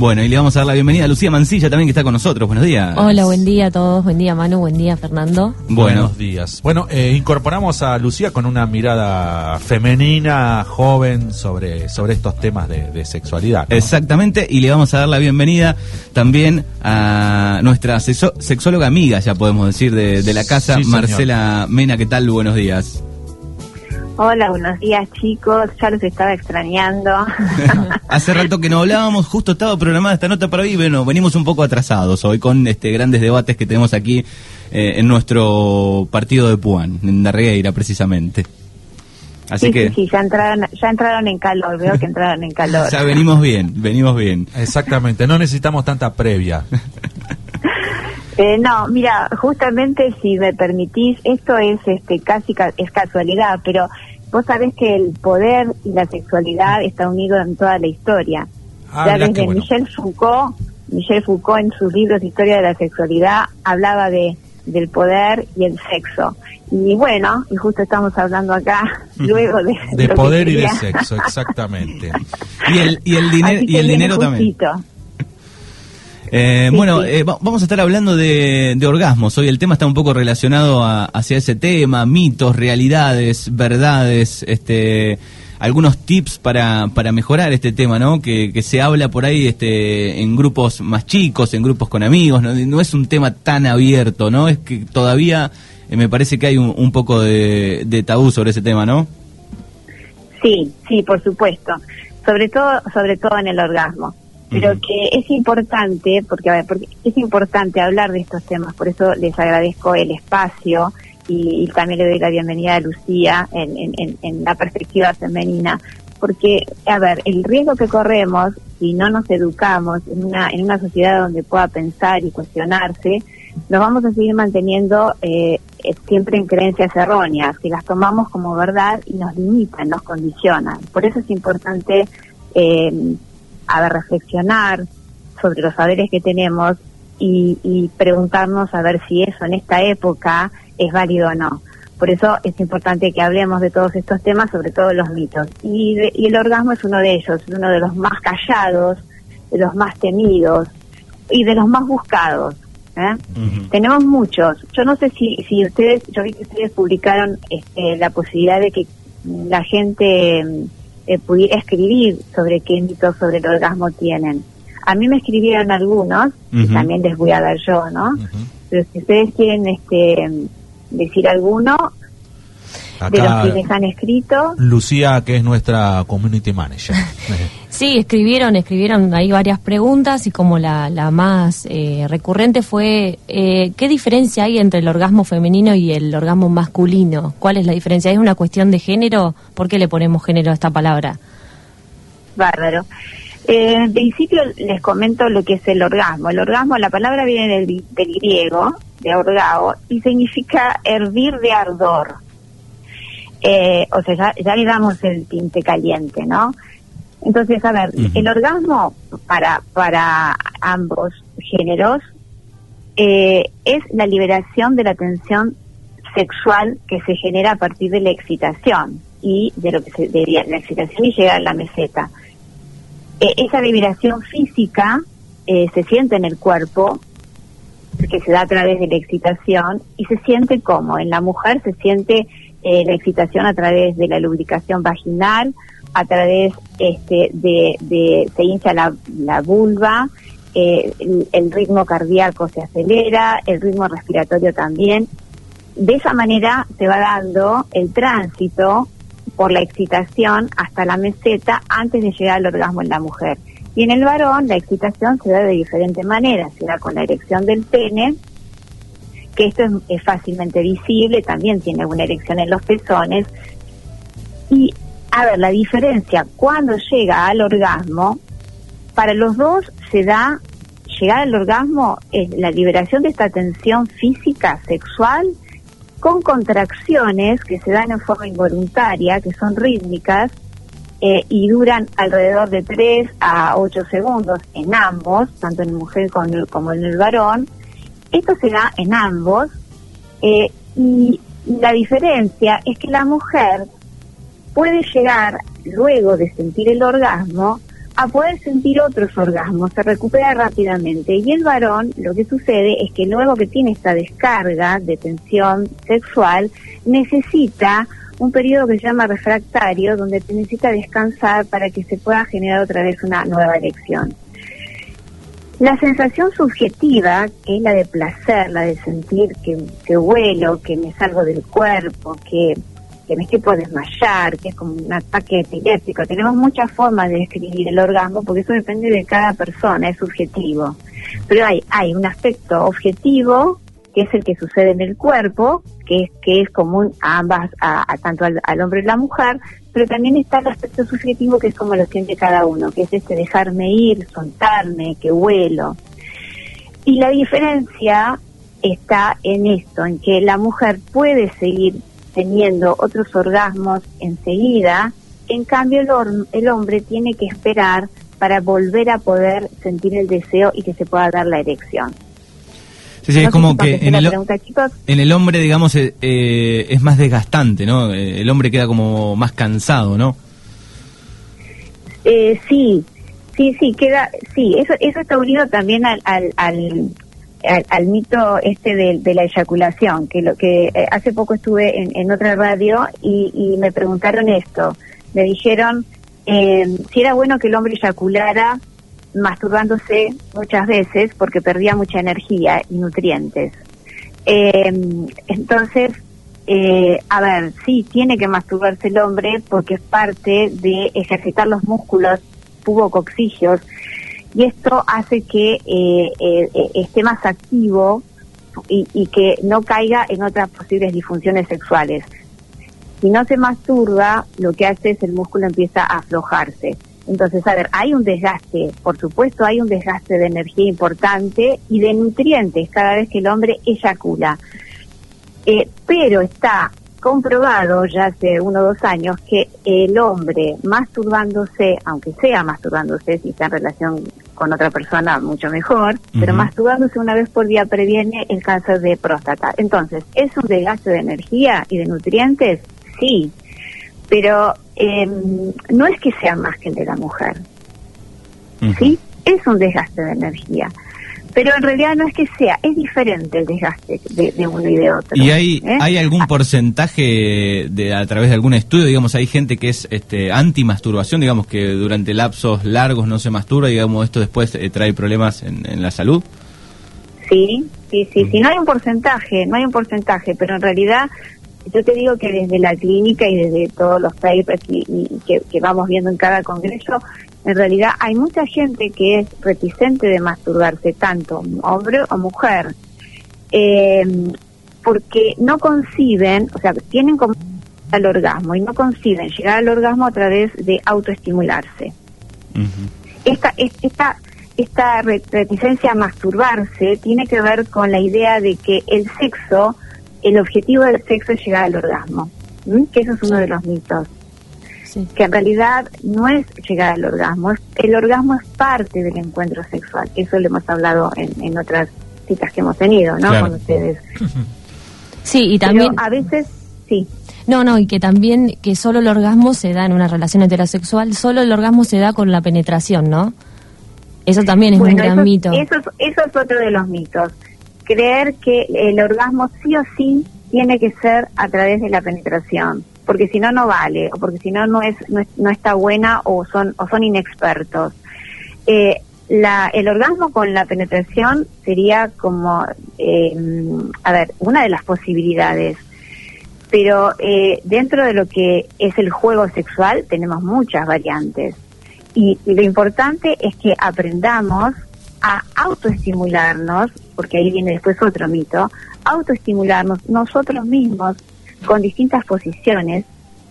Bueno, y le vamos a dar la bienvenida a Lucía Mancilla también que está con nosotros. Buenos días. Hola, buen día a todos. Buen día, Manu. Buen día, Fernando. Bueno, Buenos días. Bueno, eh, incorporamos a Lucía con una mirada femenina, joven, sobre, sobre estos temas de, de sexualidad. ¿no? exactamente. Y le vamos a dar la bienvenida también a nuestra sexo- sexóloga amiga, ya podemos decir, de, de la casa, Sí. Marcela Mena. ¿Qué tal? Buenos días. Hola, buenos días chicos, ya los estaba extrañando. Hace rato que no hablábamos, justo estaba programada esta nota para hoy, bueno, venimos un poco atrasados hoy con este grandes debates que tenemos aquí eh, en nuestro partido de Puan, en Darregueira precisamente. Así sí, que sí, sí, ya entraron, ya entraron en calor, veo que entraron en calor. ya venimos bien, venimos bien. Exactamente, no necesitamos tanta previa. Eh, no, mira, justamente si me permitís, esto es este casi ca- es casualidad, pero vos sabés que el poder y la sexualidad está unido en toda la historia. Ah, ya desde bueno. Michel Foucault, Michel Foucault en sus libros de Historia de la Sexualidad hablaba de del poder y el sexo. Y bueno, y justo estamos hablando acá luego de, De poder y de sexo, exactamente. Y el, y el, diner- y el dinero también. justito. Eh, Sí, bueno, sí. eh, va- vamos a estar hablando de, de orgasmos. Hoy el tema está un poco relacionado a- hacia ese tema, mitos, realidades, verdades, este, algunos tips para, para mejorar este tema, ¿no? Que, que se habla por ahí este, en grupos más chicos, en grupos con amigos, ¿no? No es un tema tan abierto, ¿no? Es que todavía eh, me parece que hay un, un poco de, de tabú sobre ese tema, ¿no? Sí, sí, por supuesto. Sobre todo, sobre todo en el orgasmo. Pero que es importante, porque, a ver, porque es importante hablar de estos temas, por eso les agradezco el espacio y, y también le doy la bienvenida a Lucía en, en, en, en la perspectiva femenina, porque, a ver, el riesgo que corremos si no nos educamos en una, en una sociedad donde pueda pensar y cuestionarse, nos vamos a seguir manteniendo eh, eh, siempre en creencias erróneas, que las tomamos como verdad y nos limitan, nos condicionan. Por eso es importante eh, a ver, reflexionar sobre los saberes que tenemos y, y preguntarnos a ver si eso en esta época es válido o no. Por eso es importante que hablemos de todos estos temas, sobre todo los mitos. Y, de- y el orgasmo es uno de ellos, uno de los más callados, de los más temidos y de los más buscados. ¿eh? Tenemos muchos. Yo no sé si, si ustedes, yo vi que ustedes publicaron este, la posibilidad de que la gente eh, pudiera escribir sobre qué mitos sobre el orgasmo tienen. A mí me escribieron algunos, y también les voy a dar yo, ¿no? Pero si ustedes quieren este, decir alguno de los Acá que les han escrito, Lucía, que es nuestra community manager. Sí, escribieron, escribieron ahí varias preguntas y como la, la más eh, recurrente fue, eh, ¿qué diferencia hay entre el orgasmo femenino y el orgasmo masculino? ¿Cuál es la diferencia? ¿Es una cuestión de género? ¿Por qué le ponemos género a esta palabra? Bárbaro. Eh, en principio les comento lo que es el orgasmo. El orgasmo, la palabra viene del, del griego, de orgao, y significa hervir de ardor. Eh, o sea, ya, ya le damos el tinte caliente, ¿no? Entonces, a ver, el orgasmo para, para ambos géneros eh, es la liberación de la tensión sexual que se genera a partir de la excitación y de lo que se de la excitación y llegar a la meseta. Eh, esa liberación física eh, se siente en el cuerpo, que se da a través de la excitación, y se siente como en la mujer se siente eh, la excitación a través de la lubricación vaginal, a través este, de, de se hincha la, la vulva, eh, el, el ritmo cardíaco se acelera, el ritmo respiratorio también. De esa manera se va dando el tránsito por la excitación hasta la meseta antes de llegar al orgasmo en la mujer. Y en el varón la excitación se da de diferente manera, se da con la erección del pene, que esto es, fácilmente visible, también tiene una erección en los pezones. Y, a ver, la diferencia cuando llega al orgasmo, para los dos se da, llegar al orgasmo es la liberación de esta tensión física, sexual, con contracciones que se dan en forma involuntaria, que son rítmicas, eh, y duran alrededor de 3 a 8 segundos en ambos, tanto en mujer como en el varón. Esto se da en ambos, eh, y la diferencia es que la mujer puede llegar, luego de sentir el orgasmo, a poder sentir otros orgasmos, se recupera rápidamente. Y el varón, lo que sucede es que luego que tiene esta descarga de tensión sexual, necesita un periodo que se llama refractario, donde necesita descansar para que se pueda generar otra vez una nueva erección. La sensación subjetiva, que es la de placer, la de sentir que, que vuelo, que me salgo del cuerpo, que que me estoy por desmayar, que es como un ataque epiléptico. Tenemos muchas formas de describir el orgasmo porque eso depende de cada persona, es subjetivo. Pero hay, hay un aspecto objetivo que es el que sucede en el cuerpo, que es, que es común a ambas, a, tanto al, hombre y la mujer, pero también está el aspecto subjetivo que es como lo siente cada uno, que es este dejarme ir, soltarme, que vuelo. Y la diferencia está en esto, en que la mujer puede seguir teniendo otros orgasmos enseguida, en cambio el, el hombre tiene que esperar para volver a poder sentir el deseo y que se pueda dar la erección. Sí, sí, es como que en el, en el, hombre, digamos, eh, eh, es más desgastante, ¿no? Eh, el hombre queda como más cansado, ¿no? sí, sí, sí, queda, sí, eso, eso está unido también al, al, al, mito este de, la eyaculación, que lo que eh, hace poco estuve en, otra radio y, me preguntaron esto, me dijeron eh, si era bueno que el hombre eyaculara masturbándose muchas veces porque perdía mucha energía y nutrientes. Eh, entonces, a ver, sí, tiene que masturbarse el hombre porque es parte de ejercitar los músculos pubocoxígeos y esto hace que eh, eh, esté más activo y, que no caiga en otras posibles disfunciones sexuales. Si no se masturba, lo que hace es el músculo empieza a aflojarse. Entonces, a ver, hay un desgaste, por supuesto hay un desgaste de energía importante y de nutrientes cada vez que el hombre eyacula. Eh, pero está comprobado ya hace uno o dos años que el hombre masturbándose, aunque sea masturbándose, si está en relación con otra persona, mucho mejor, pero masturbándose una vez por día previene el cáncer de próstata. Entonces, ¿es un desgaste de energía y de nutrientes? Sí, pero em, no es que sea más que el de la mujer. ¿Sí? Es un desgaste de energía. Pero en realidad no es que sea, es diferente el desgaste de, uno y de otro. ¿Y hay, ¿eh? hay algún ah. porcentaje de a través de algún estudio, digamos, hay gente que es este, anti-masturbación, digamos, que durante lapsos largos no se masturba, digamos, esto después eh, trae problemas en, la salud? Sí, sí, sí, sí, no hay un porcentaje, no hay un porcentaje, pero en realidad yo te digo que desde la clínica y desde todos los papers y, que, que, vamos viendo en cada congreso, en realidad hay mucha gente que es reticente de masturbarse, tanto hombre o mujer, eh, porque no conciben, o sea, tienen como al orgasmo y no conciben llegar al orgasmo a través de autoestimularse. Esta, esta, esta reticencia a masturbarse tiene que ver con la idea de que el sexo, el objetivo del sexo es llegar al orgasmo, que eso es uno de los mitos que en realidad no es llegar al orgasmo, el orgasmo es parte del encuentro sexual, eso lo hemos hablado en, otras citas que hemos tenido, ¿no? Con ustedes. Sí, y también... a veces, sí. No, no, y que también que solo el orgasmo se da en una relación heterosexual, solo el orgasmo se da con la penetración, ¿no? Eso también es un gran mito. Eso, eso es otro de los mitos. Creer que el orgasmo sí o sí tiene que ser a través de la penetración porque si no no vale o porque si no no es no, está buena o son o son inexpertos. Eh, la, el orgasmo con la penetración sería como eh, a ver una de las posibilidades pero eh, dentro de lo que es el juego sexual tenemos muchas variantes. Y lo importante es que aprendamos a autoestimularnos porque ahí viene después otro mito autoestimularnos nosotros mismos con distintas posiciones,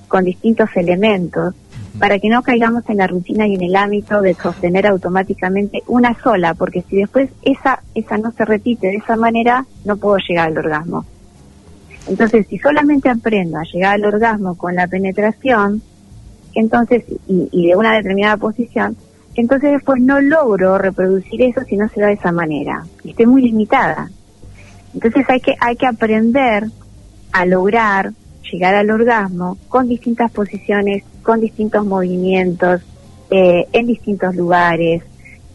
con distintos elementos, para que no caigamos en la rutina y en el ámbito de sostener automáticamente una sola, porque si después esa, esa no se repite de esa manera, no puedo llegar al orgasmo. Entonces, si solamente aprendo a llegar al orgasmo con la penetración, entonces, y, y de una determinada posición, entonces después no logro reproducir eso si no se da de esa manera. Y estoy muy limitada. Entonces hay que, hay que aprender a lograr llegar al orgasmo con distintas posiciones, con distintos movimientos, eh, en distintos lugares,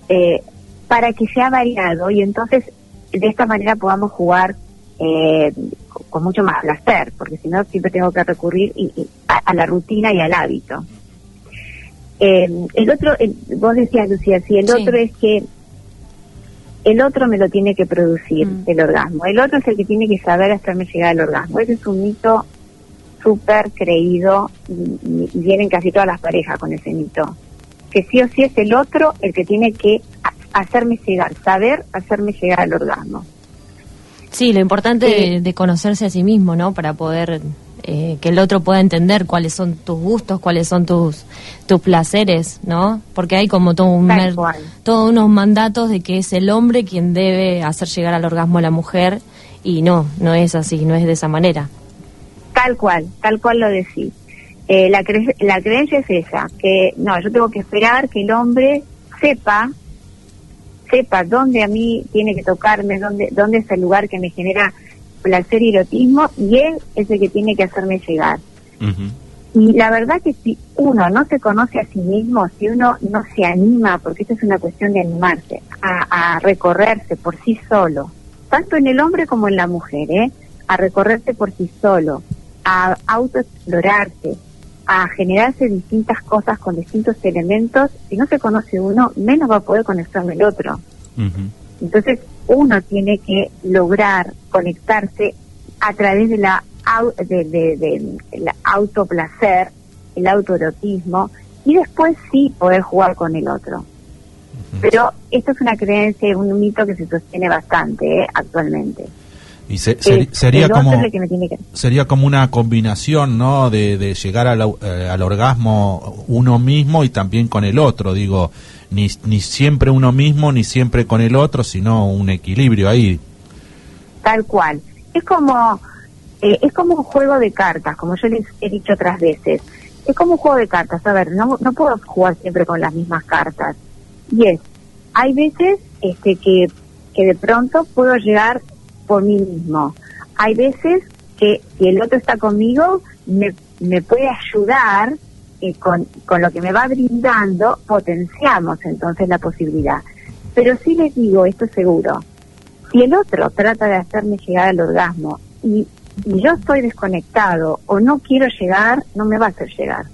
eh, para que sea variado y entonces de esta manera podamos jugar eh, con mucho más placer, porque si no siempre tengo que recurrir a, la rutina y al hábito. Eh, el otro, vos decías, Lucía, si el otro es que el otro me lo tiene que producir, mm. el orgasmo. El otro es el que tiene que saber hacerme llegar al orgasmo. Ese es un mito súper creído y, y, vienen casi todas las parejas con ese mito. Que sí o sí es el otro el que tiene que hacerme llegar, saber hacerme llegar al orgasmo. Sí, lo importante de, conocerse a sí mismo, ¿no? Para poder eh, que el otro pueda entender cuáles son tus gustos, cuáles son tus tus placeres, ¿no? Porque hay como todo un todos unos mandatos de que es el hombre quien debe hacer llegar al orgasmo a la mujer y no, no es así, no es de esa manera. Tal cual, tal cual lo decís. Eh, la, la creencia es esa, que no, yo tengo que esperar que el hombre sepa sepa dónde a mí tiene que tocarme, dónde, dónde es el lugar que me genera placer y erotismo, y él es el que tiene que hacerme llegar. Y la verdad que si uno no se conoce a sí mismo, si uno no se anima, porque esto es una cuestión de animarse, a, a recorrerse por sí solo, tanto en el hombre como en la mujer, ¿eh? a recorrerse por sí solo, a autoexplorarse, a generarse distintas cosas con distintos elementos, si no se conoce uno, menos va a poder conectarme el otro. Entonces, uno tiene que lograr conectarse a través de la de, de, el autoplacer, el autoerotismo, y después sí poder jugar con el otro. Pero esto es una creencia, un mito que se sostiene bastante ¿eh? actualmente. Y sería como sería como una combinación, ¿no? De, llegar eh, al, orgasmo uno mismo y también con el otro, digo, ni, ni siempre uno mismo ni siempre con el otro, sino un equilibrio ahí. Tal cual. Es como eh, es como un juego de cartas, como yo les he dicho otras veces. Es como un juego de cartas. A ver, no, no puedo jugar siempre con las mismas cartas. Y es, hay veces este que que de pronto puedo llegar por mí mismo. Hay veces que si el otro está conmigo, me, me puede ayudar y con, con lo que me va brindando, potenciamos entonces la posibilidad. Pero sí les digo, esto seguro, si el otro trata de hacerme llegar al orgasmo y, yo estoy desconectado o no quiero llegar, no me va a hacer llegar.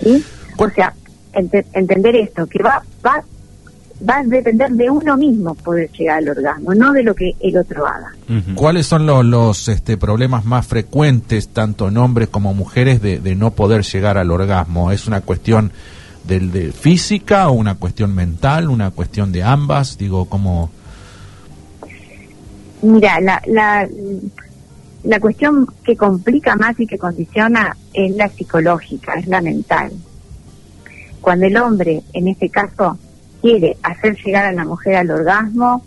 ¿Sí? O sea, entender esto, que va, va va a depender de uno mismo poder llegar al orgasmo, no de lo que el otro haga. ¿Cuáles son los, los este, problemas más frecuentes, tanto en hombres como mujeres, de, de no poder llegar al orgasmo? ¿Es una cuestión del de física o una cuestión mental, una cuestión de ambas? Digo, ¿cómo...? Mira, la, la, la cuestión que complica más y que condiciona es la psicológica, es la mental. Cuando el hombre, en este caso, quiere hacer llegar a la mujer al orgasmo,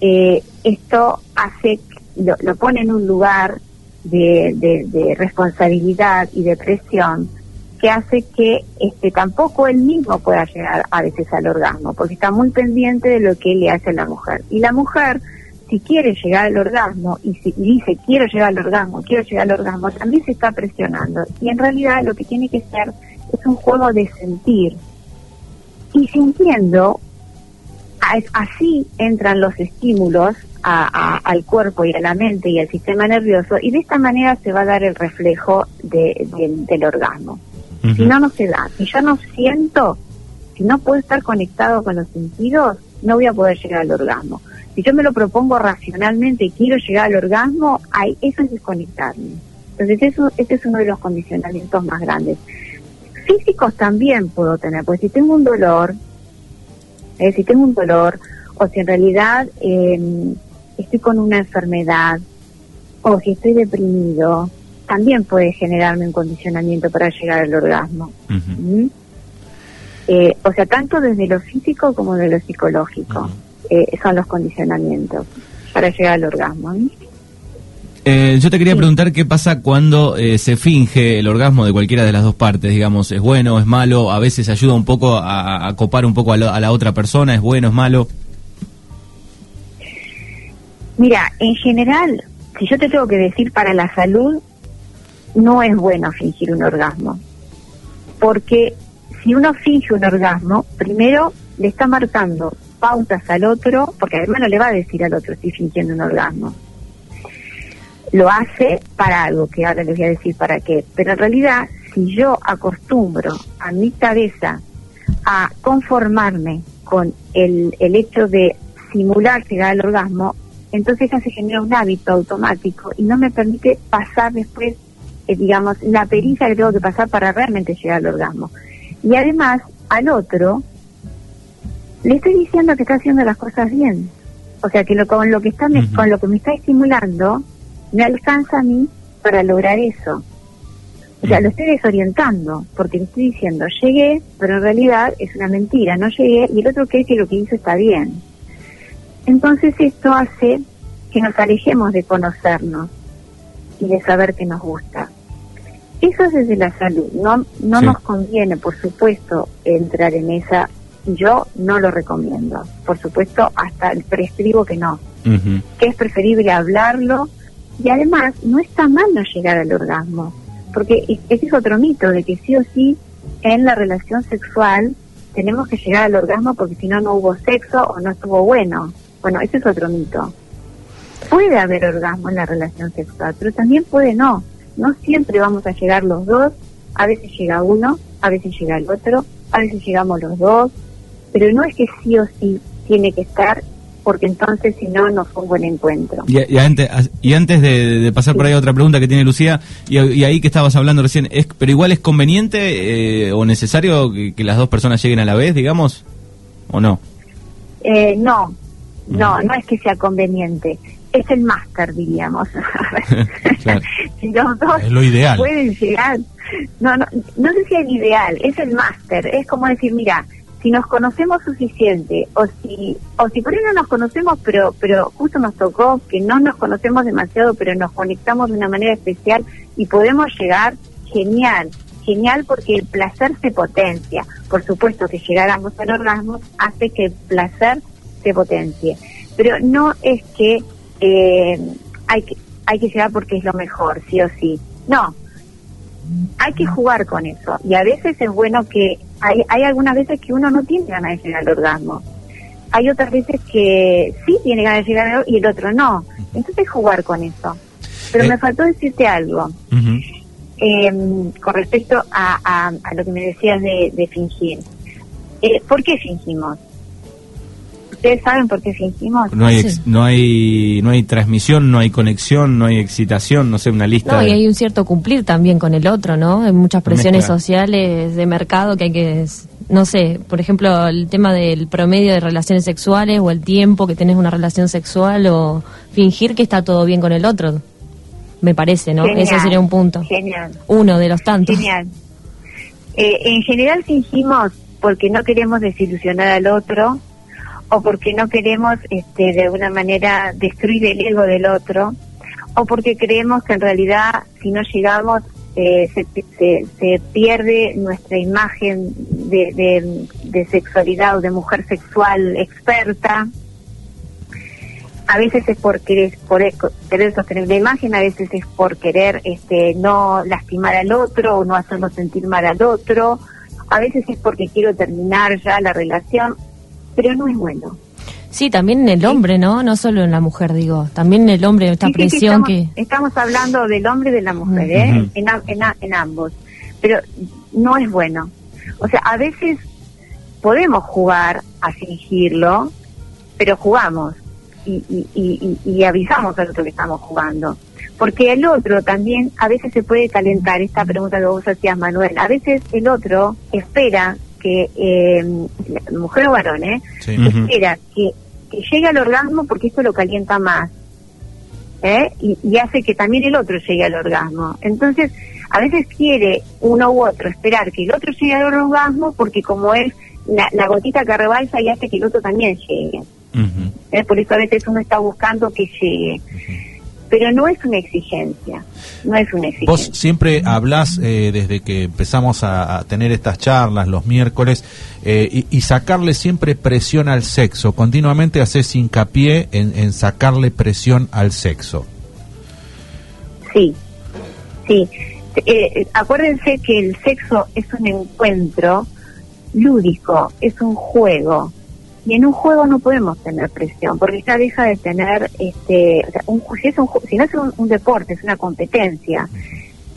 eh, esto hace, lo, pone en un lugar de, de, responsabilidad y de presión que hace que este tampoco él mismo pueda llegar a veces al orgasmo, porque está muy pendiente de lo que le hace a la mujer. Y la mujer, si quiere llegar al orgasmo y, si, dice quiero llegar al orgasmo, quiero llegar al orgasmo, también se está presionando. Y en realidad lo que tiene que ser es un juego de sentir, y sintiendo, así entran los estímulos al cuerpo y a la mente y al sistema nervioso y de esta manera se va a dar el reflejo del orgasmo. Si no, no se da. Si yo no siento, si no puedo estar conectado con los sentidos, no voy a poder llegar al orgasmo. Si yo me lo propongo racionalmente y quiero llegar al orgasmo, hay, eso es desconectarme. Entonces, eso, este es uno de los condicionamientos más grandes físicos también puedo tener, pues si tengo un dolor, eh, si tengo un dolor, o si en realidad eh, estoy con una enfermedad, o si estoy deprimido, también puede generarme un condicionamiento para llegar al orgasmo. ¿Mm? eh, o sea, tanto desde lo físico como de lo psicológico eh, son los condicionamientos para llegar al orgasmo. Eh, yo te quería preguntar qué pasa cuando eh, se finge el orgasmo de cualquiera de las dos partes, digamos, es bueno, es malo, a veces ayuda un poco a, copar un poco a, la otra persona, es bueno, es malo. Mira, en general, si yo te tengo que decir para la salud, no es bueno fingir un orgasmo, porque si uno finge un orgasmo, primero le está marcando pautas al otro, porque además no le va a decir al otro estoy fingiendo un orgasmo. Lo hace para algo, que ahora les voy a decir para qué. Pero en realidad, si yo acostumbro a mi cabeza a conformarme con el, el hecho de simular llegar al orgasmo, entonces ya se genera un hábito automático y no me permite pasar después, eh, digamos, la pericia que tengo que pasar para realmente llegar al orgasmo. Y además, al otro, le estoy diciendo que está haciendo las cosas bien. O sea, que lo, con, lo que está con lo que me está estimulando, me alcanza a mí para lograr eso. O sea, lo estoy desorientando, porque le estoy diciendo, llegué, pero en realidad es una mentira, no llegué, y el otro cree que lo que hizo está bien. Entonces esto hace que nos alejemos de conocernos y de saber que nos gusta. Eso es desde la salud. No, no nos conviene, por supuesto, entrar en esa. Yo no lo recomiendo. Por supuesto, hasta prescribo que no. Que es preferible hablarlo. Y además, no está mal no llegar al orgasmo. Porque ese es otro mito, de que sí o sí en la relación sexual tenemos que llegar al orgasmo porque si no, no hubo sexo o no estuvo bueno. Bueno, ese es otro mito. Puede haber orgasmo en la relación sexual, pero también puede no. No siempre vamos a llegar los dos, a veces llega uno, a veces llega el otro, a veces llegamos los dos, pero no es que sí o sí tiene que estar porque entonces si no no fue un buen encuentro. Y, antes, y antes de, pasar por ahí otra pregunta que tiene Lucía, y, ahí que estabas hablando recién, es, pero igual es conveniente eh, o necesario que, las dos personas lleguen a la vez, digamos, o no? Eh, no, no, no es que sea conveniente. Es el máster, diríamos. si los dos es lo ideal. pueden llegar. No, no, no sé si es el ideal, es el máster. Es como decir, mira, si nos conocemos suficiente o si o si por ahí no nos conocemos pero pero justo nos tocó que no nos conocemos demasiado pero nos conectamos de una manera especial y podemos llegar genial genial porque el placer se potencia por supuesto que llegar ambos al orgasmo hace que el placer se potencie. Pero no es que eh, hay que hay que llegar porque es lo mejor, sí o sí. No, hay que jugar con eso. Y a veces es bueno que hay, hay algunas veces que uno no tiene ganas de llegar al orgasmo. Hay otras veces que sí tiene ganas de llegar al orgasmo y el otro no. Entonces jugar con eso. Pero eh. me faltó decirte algo. Em, con respecto a, a, lo que me decías de, fingir. Eh, ¿Por qué fingimos? ¿Ustedes saben por qué fingimos? No hay, no hay no hay transmisión, no hay conexión, no hay excitación, no sé, una lista. No, y hay un cierto cumplir también con el otro, ¿no? Hay muchas presiones sociales de mercado que hay que, no sé, por ejemplo, el tema del promedio de relaciones sexuales o el tiempo que tenés una relación sexual o fingir que está todo bien con el otro. Me parece, ¿no? Ese sería un punto. Genial. Uno de los tantos. Genial. Eh, en general fingimos porque no queremos desilusionar al otro o porque no queremos este, de alguna manera destruir el ego del otro, o porque creemos que en realidad si no llegamos eh, se, se, pierde nuestra imagen de, de, sexualidad o de mujer sexual experta. A veces es por querer, por querer sostener la imagen, a veces es por querer este, no lastimar al otro o no hacerlo sentir mal al otro, a veces es porque quiero terminar ya la relación pero no es bueno. Sí, también en el hombre, ¿no? No solo en la mujer, digo. También en el hombre, esta presión que, estamos, hablando del hombre y de la mujer, ¿eh? En, en, ambos. Pero no es bueno. O sea, a veces podemos jugar a fingirlo, pero jugamos y, y, y, y, avisamos al otro que estamos jugando. Porque el otro también a veces se puede calentar, esta pregunta que vos hacías, Manuel. A veces el otro espera que, eh, mujer o varón, ¿eh? espera que, llegue al orgasmo porque esto lo calienta más. ¿eh? Y, hace que también el otro llegue al orgasmo. Entonces, a veces quiere uno u otro esperar que el otro llegue al orgasmo porque como es la, gotita que rebalsa y hace que el otro también llegue. ¿Eh? Por eso a veces uno está buscando que llegue pero no es una exigencia, no es una exigencia. Vos siempre hablas eh, desde que empezamos a, tener estas charlas los miércoles eh, y, sacarle siempre presión al sexo, continuamente haces hincapié en, sacarle presión al sexo. Sí, sí. Eh, acuérdense que el sexo es un encuentro lúdico, es un juego. Y en un juego no podemos tener presión, porque ya deja de tener, este, o sea, un, si, es un, si no es un, deporte, es una competencia,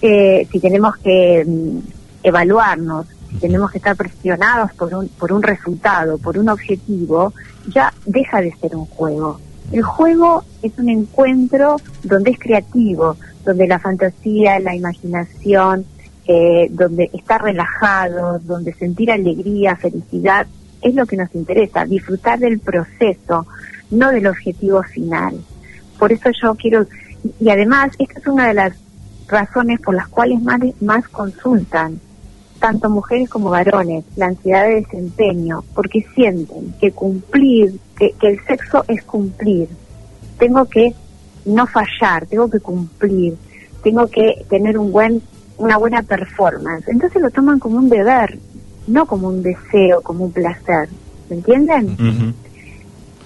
eh, si tenemos que mm, evaluarnos, si tenemos que estar presionados por un, por un resultado, por un objetivo, ya deja de ser un juego. El juego es un encuentro donde es creativo, donde la fantasía, la imaginación, eh, donde estar relajado, donde sentir alegría, felicidad, es lo que nos interesa, disfrutar del proceso, no del objetivo final. Por eso yo quiero, y además, esta es una de las razones por las cuales más, más consultan, tanto mujeres como varones, la ansiedad de desempeño, porque sienten que cumplir, que, que el sexo es cumplir. Tengo que no fallar, tengo que cumplir, tengo que tener un buen una buena performance. Entonces lo toman como un deber, no como un deseo, como un placer. ¿Me entienden?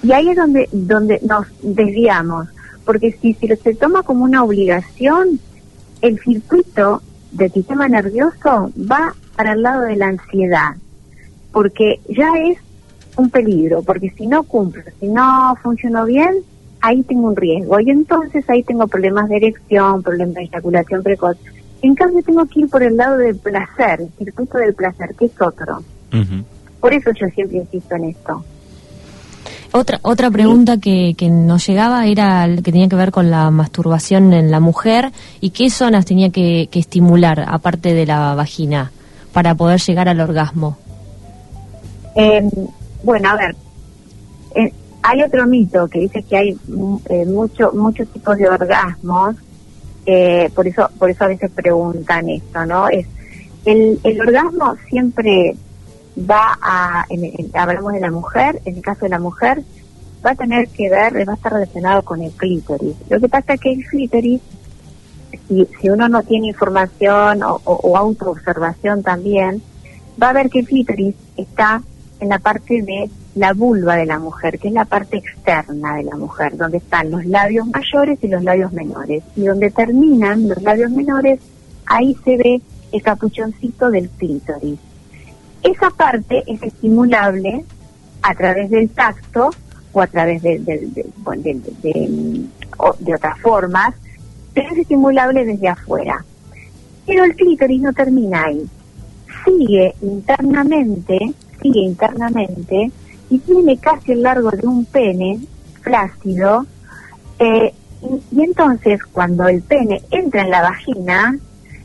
Y ahí es donde donde nos desviamos, porque si, si se toma como una obligación, el circuito del sistema nervioso va para el lado de la ansiedad, porque ya es un peligro, porque si no cumplo, si no funcionó bien, ahí tengo un riesgo y entonces ahí tengo problemas de erección, problemas de eyaculación precoz. En cambio tengo que ir por el lado del placer, el circuito del placer, que es otro. Por eso yo siempre insisto en esto. Otra otra pregunta que, que nos llegaba era que tenía que ver con la masturbación en la mujer y qué zonas tenía que, estimular aparte de la vagina para poder llegar al orgasmo. Em, bueno, a ver, eh, hay otro mito que dice que hay mm, eh, mucho, muchos tipos de orgasmos, eh, por eso por eso a veces preguntan esto, ¿no? Es el, el orgasmo siempre va a, hablamos de la mujer, en el caso de la mujer, va a tener que ver, va a estar relacionado con el clítoris. Lo que pasa es que el clítoris, si, si uno no tiene información o, o, o autoobservación también, va a ver que el clítoris está en la parte de la vulva de la mujer, que es la parte externa de la mujer, donde están los labios mayores y los labios menores. Y donde terminan los labios menores, ahí se ve el capuchoncito del clítoris. Esa parte es estimulable a través del tacto o a través de, de, otras formas, pero es estimulable desde afuera. Pero el clítoris no termina ahí. Sigue internamente, sigue internamente y tiene casi el largo de un pene flácido, eh, y, entonces cuando el pene entra en la vagina,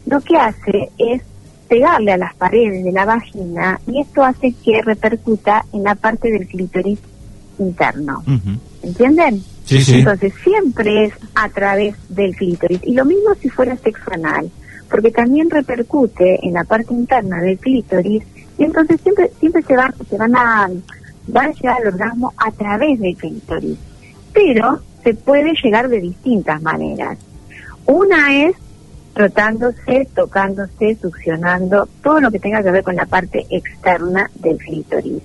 lo que hace es pegarle a las paredes de la vagina y esto hace que repercuta en la parte del clítoris interno. ¿Entienden? Sí, sí. Entonces siempre es a través del clítoris. Y lo mismo si fuera sexo anal, porque también repercute en la parte interna del clítoris y entonces siempre siempre se van se van a va a llegar al orgasmo a través del clítoris. Pero se puede llegar de distintas maneras. Una es rotándose, tocándose, succionando, todo lo que tenga que ver con la parte externa del clítoris.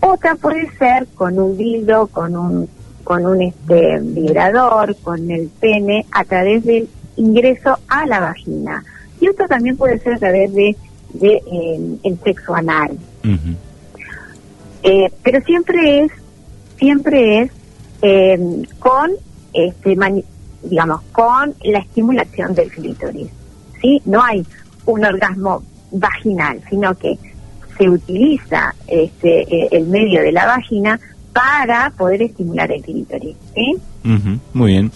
Otra puede ser con un dildo, con un con un este vibrador, con el pene a través del ingreso a la vagina. Y otra también puede ser a través de, eh, el sexo anal. Eh, pero siempre es, siempre es eh, con, este, digamos, con la estimulación del clítoris. ¿sí? No hay un orgasmo vaginal, sino que se utiliza este, eh, el medio de la vagina para poder estimular el clítoris. ¿sí? muy bien.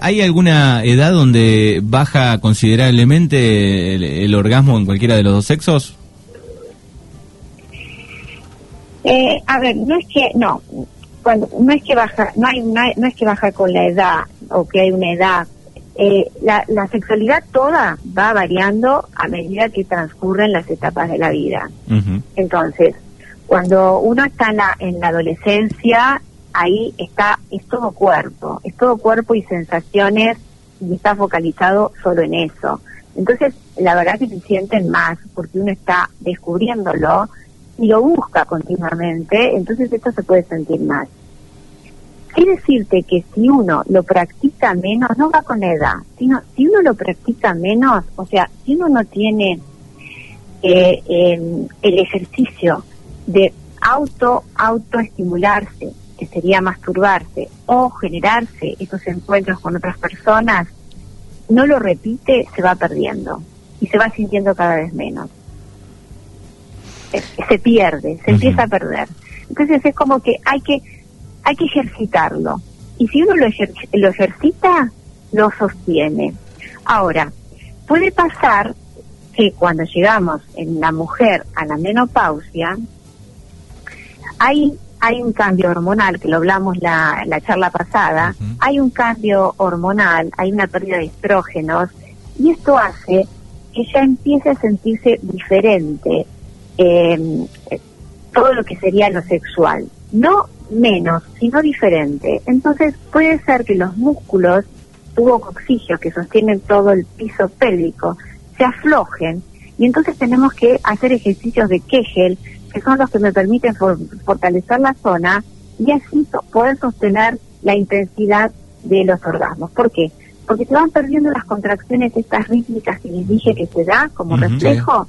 ¿Hay alguna edad donde baja considerablemente el, orgasmo en cualquiera de los dos sexos? Eh, a ver, no es que, no, cuando, no es que baja, no hay, no, es que baja con la edad o que hay una edad. Eh, la, la sexualidad toda va variando a medida que transcurren las etapas de la vida. Entonces, cuando uno está en la, en la adolescencia, ahí está, es todo cuerpo, es todo cuerpo y sensaciones y está focalizado solo en eso. Entonces, la verdad que se sienten más porque uno está descubriéndolo y lo busca continuamente, entonces esto se puede sentir más. Quiere decirte que si uno lo practica menos, no va con edad, sino si uno lo practica menos, o sea, si uno no tiene que em, el ejercicio de auto autoestimularse, que sería masturbarse o generarse estos encuentros con otras personas, no lo repite, se va perdiendo y se va sintiendo cada vez menos. Se pierde, se empieza a perder. Entonces es como que hay que hay que ejercitarlo. Y si uno lo, lo ejercita, lo sostiene. Ahora, puede pasar que cuando llegamos en la mujer a la menopausia, hay, hay un cambio hormonal, que lo hablamos la, la charla pasada, hay un cambio hormonal, hay una pérdida de estrógenos, y esto hace que ella empiece a sentirse diferente eh, todo lo que sería lo sexual. No menos, sino diferente. Entonces puede ser que los músculos tubocoxígeos que sostienen todo el piso pélvico se aflojen y entonces tenemos que hacer ejercicios de Kegel, que son los que me permiten fortalecer la zona y así poder sostener la intensidad de los orgasmos. ¿Por qué? Porque se van perdiendo las contracciones estas rítmicas que les dije que se da como reflejo,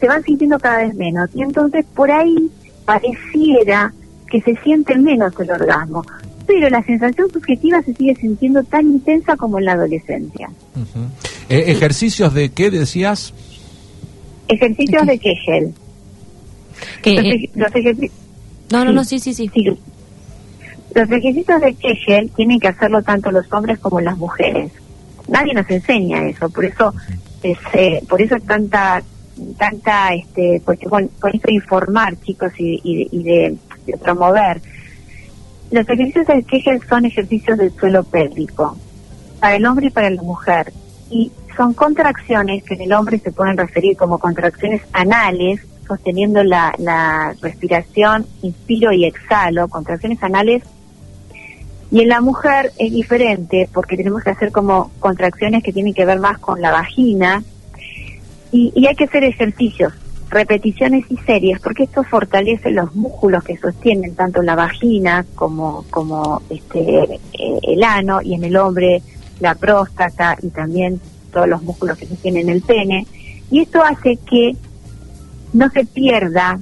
se van sintiendo cada vez menos y entonces por ahí pareciera que se siente menos el orgasmo, pero la sensación subjetiva se sigue sintiendo tan intensa como en la adolescencia. Eh, ¿Ejercicios de qué decías? Ejercicios de Kegel. Eh, no, no, no, sí, sí, sí, Los ejercicios de Kegel tienen que hacerlo tanto los hombres como las mujeres. Nadie nos enseña eso, por eso es, eh, por eso es tanta tanta este pues con, con de informar chicos y, de, promover los ejercicios de Kegel son ejercicios del suelo pélvico para el hombre y para la mujer y son contracciones que en el hombre se pueden referir como contracciones anales sosteniendo la, la respiración inspiro y exhalo contracciones anales y en la mujer es diferente porque tenemos que hacer como contracciones que tienen que ver más con la vagina y, hay que hacer ejercicios, repeticiones y series, porque esto fortalece los músculos que sostienen tanto la vagina como, como este, eh, el ano y en el hombre la próstata y también todos los músculos que sostienen el pene. Y esto hace que no se pierda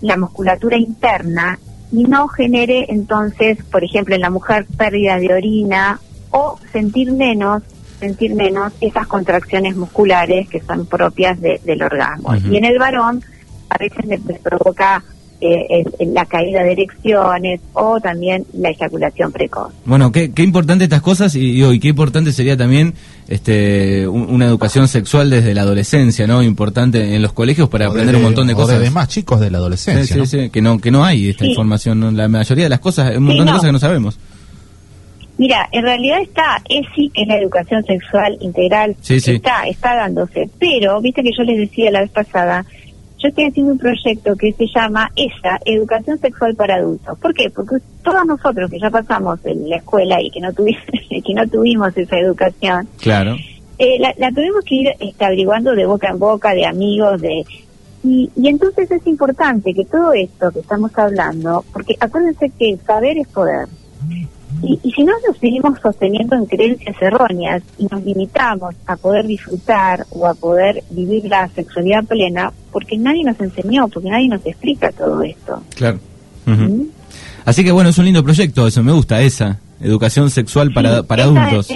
la musculatura interna y no genere entonces, por ejemplo, en la mujer pérdida de orina o sentir menos sentir menos esas contracciones musculares que son propias del orgasmo. Y en el varón a veces le, provoca eh, la caída de erecciones o también la eyaculación precoz. Bueno, qué, qué importante estas cosas y, y, qué importante sería también este una educación sexual desde la adolescencia, ¿no? Importante en los colegios para aprender un montón de cosas. de más chicos de la adolescencia, sí, sí, que no que no hay esta información, la mayoría de las cosas, un montón de cosas que no sabemos. Mira, en realidad está ESI, que es la educación sexual integral, está, está dándose. Pero, viste que yo les decía la vez pasada, yo estoy haciendo un proyecto que se llama ESA, Educación Sexual para Adultos. ¿Por qué? Porque todos nosotros que ya pasamos en la escuela y que no tuvimos, que no tuvimos esa educación, claro. Eh, la, tuvimos que ir este, averiguando de boca en boca, de amigos, de y, y, entonces es importante que todo esto que estamos hablando, porque acuérdense que saber es poder. Y, si no nos seguimos sosteniendo en creencias erróneas y nos limitamos a poder disfrutar o a poder vivir la sexualidad plena, porque nadie nos enseñó, porque nadie nos explica todo esto. Claro. ¿Mm? Así que bueno, es un lindo proyecto, eso me gusta, esa educación sexual para, para adultos.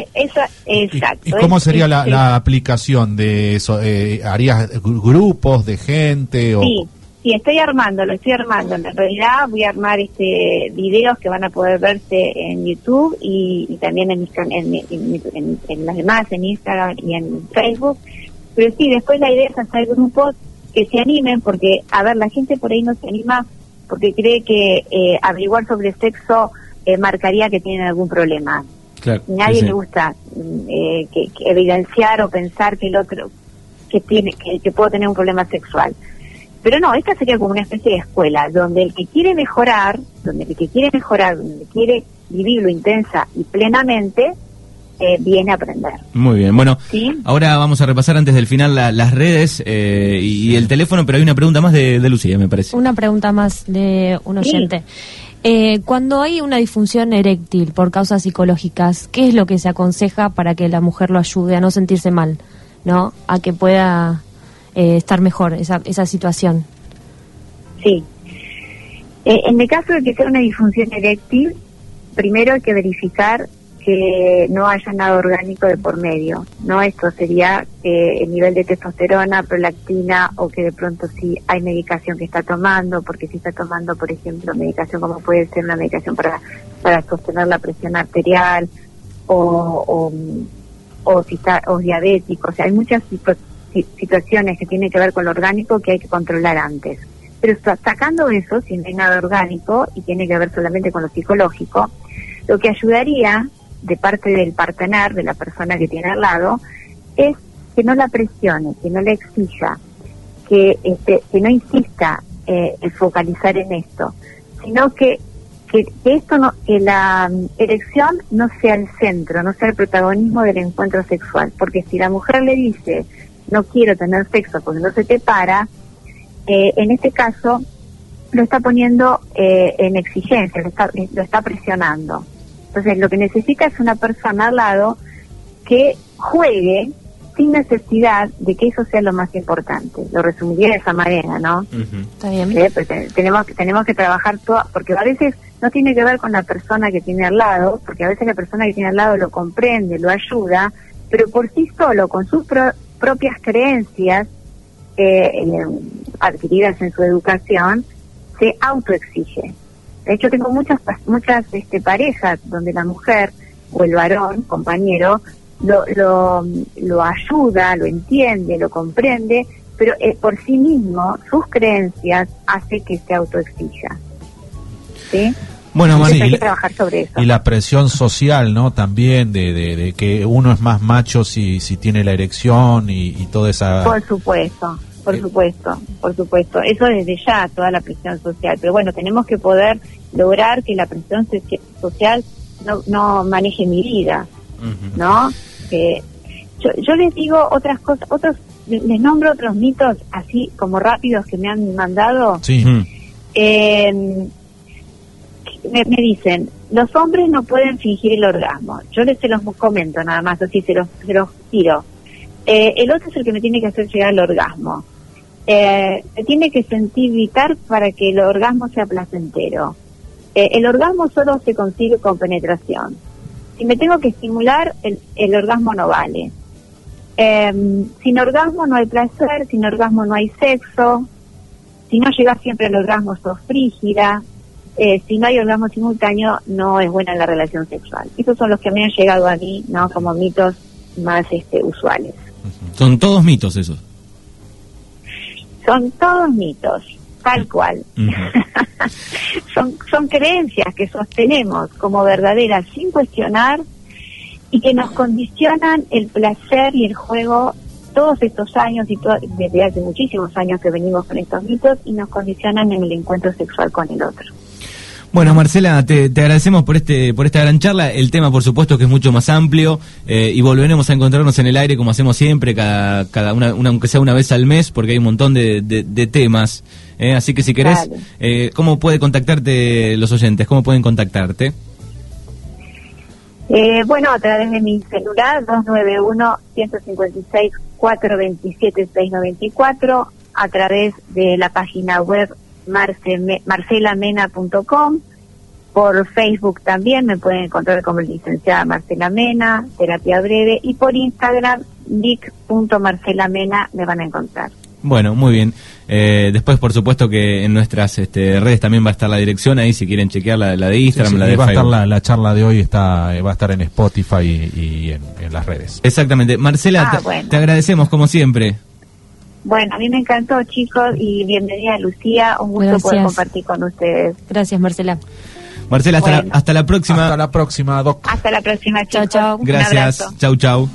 exacto. ¿Y, cómo sería la, aplicación de eso? Eh, ¿Harías grupos de gente? O... Sí, Sí, estoy armando, lo estoy armando. En realidad voy a armar este videos que van a poder verse en YouTube y, también en, en, en, las demás, en Instagram y en Facebook. Pero sí, después la idea es hacer grupos que se animen porque, a ver, la gente por ahí no se anima porque cree que eh, averiguar sobre sexo eh, marcaría que tienen algún problema. Claro, Nadie le gusta mm, eh, que, evidenciar o pensar que el otro que tiene que, que puedo tener un problema sexual. Pero no, esta sería como una especie de escuela, donde el que quiere mejorar, donde el que quiere mejorar, donde quiere vivirlo intensa y plenamente, eh, viene a aprender. Muy bien, bueno, ahora vamos a repasar antes del final las redes eh, y, el teléfono, pero hay una pregunta más de, Lucía, me parece. Una pregunta más de un oyente. Eh, cuando hay una disfunción eréctil por causas psicológicas, ¿qué es lo que se aconseja para que la mujer lo ayude a no sentirse mal? ¿No? A que pueda eh, estar mejor esa, esa situación. Sí. Eh, en el caso de que sea una disfunción eréctil, primero hay que verificar que no haya nada orgánico de por medio, ¿no? Esto sería que el nivel de testosterona, prolactina o que de pronto sí hay medicación que está tomando, porque si está tomando, por ejemplo, medicación como puede ser una medicación para, para sostener la presión arterial o, o, si está o diabético, o sea, hay muchas situaciones que tienen que ver con lo orgánico que hay que controlar antes. Pero sacando eso, si no hay nada orgánico y tiene que ver solamente con lo psicológico, lo que ayudaría de parte del partener, de la persona que tiene al lado, es que no la presione, que no le exija, que, este, que no insista eh, en focalizar en esto, sino que, que, esto no, que la mm, erección no sea el centro, no sea el protagonismo del encuentro sexual, porque si la mujer le dice no quiero tener sexo porque no se te para, eh, en este caso lo está poniendo eh, en exigencia, lo está, lo está presionando. Entonces, lo que necesita es una persona al lado que juegue sin necesidad de que eso sea lo más importante. Lo resumiría de esa manera, ¿no? Está bien. Pues, tenemos, tenemos que trabajar todo, porque a veces no tiene que ver con la persona que tiene al lado, porque a veces la persona que tiene al lado lo comprende, lo ayuda, pero por sí solo, con sus propias creencias eh, adquiridas en su educación, se autoexige. De hecho, tengo muchas muchas este, parejas donde la mujer o el varón, compañero, lo, lo, lo ayuda, lo entiende, lo comprende, pero eh, por sí mismo, sus creencias hace que se autoexija. ¿Sí? Bueno, hay que trabajar sobre eso. y la presión social, ¿no? También de, de, que uno es más macho si, si tiene la erección y, y toda esa... Por supuesto, por eh, supuesto, por supuesto. Eso desde ya, toda la presión social. Pero bueno, tenemos que poder lograr que la presión social no, no maneje mi vida, ¿no? yo, yo les digo otras cosas, otros les nombro otros mitos así como rápidos que me han mandado. Sí. Eh, me, dicen, los hombres no pueden fingir el orgasmo. Yo les se los comento nada más, así se los, se los tiro. Eh, el otro es el que me tiene que hacer llegar al orgasmo eh, se tiene que sentir vital para que el orgasmo sea placentero. Eh, el orgasmo solo se consigue con penetración. Si me tengo que estimular, el, el orgasmo no vale. Eh, sin orgasmo no hay placer, sin orgasmo no hay sexo. Si no llegas siempre al orgasmo, sos frígida. Eh, si no hay orgasmo simultáneo, no es buena la relación sexual. Esos son los que me han llegado a mí, ¿no? Como mitos más este, usuales. Son todos mitos esos. Son todos mitos, tal cual. son, son creencias que sostenemos como verdaderas sin cuestionar y que nos condicionan el placer y el juego todos estos años y desde hace muchísimos años que venimos con estos mitos y nos condicionan en el encuentro sexual con el otro. Bueno, Marcela, te, agradecemos por este por esta gran charla. El tema, por supuesto, que es mucho más amplio eh, y volveremos a encontrarnos en el aire como hacemos siempre, cada, cada una, aunque sea una vez al mes, porque hay un montón de, de, temas. Eh. así que si querés, eh, ¿cómo puede contactarte los oyentes? ¿Cómo pueden contactarte? bueno, a través de mi celular, 291-156-427-694, a través de la página web marcelamena.com. Por Facebook también me pueden encontrar como licenciada Marcela Mena, terapia breve, y por Instagram, vic.marcelamena me van a encontrar. Bueno, muy bien. Eh, después, por supuesto, que en nuestras este, redes también va a estar la dirección ahí, si quieren chequear la, de Instagram, la de va A estar la, charla de hoy está va a estar en Spotify y, en, las redes. Exactamente. Marcela, ah, te agradecemos como siempre. Bueno, a mí me encantó, chicos, y bienvenida Lucía. Un gusto poder compartir con ustedes. Gracias, Marcela. Marcela, hasta, la, hasta la próxima. Hasta la próxima, Doc. Hasta la próxima, chao, chao. Gracias. Chau, chau.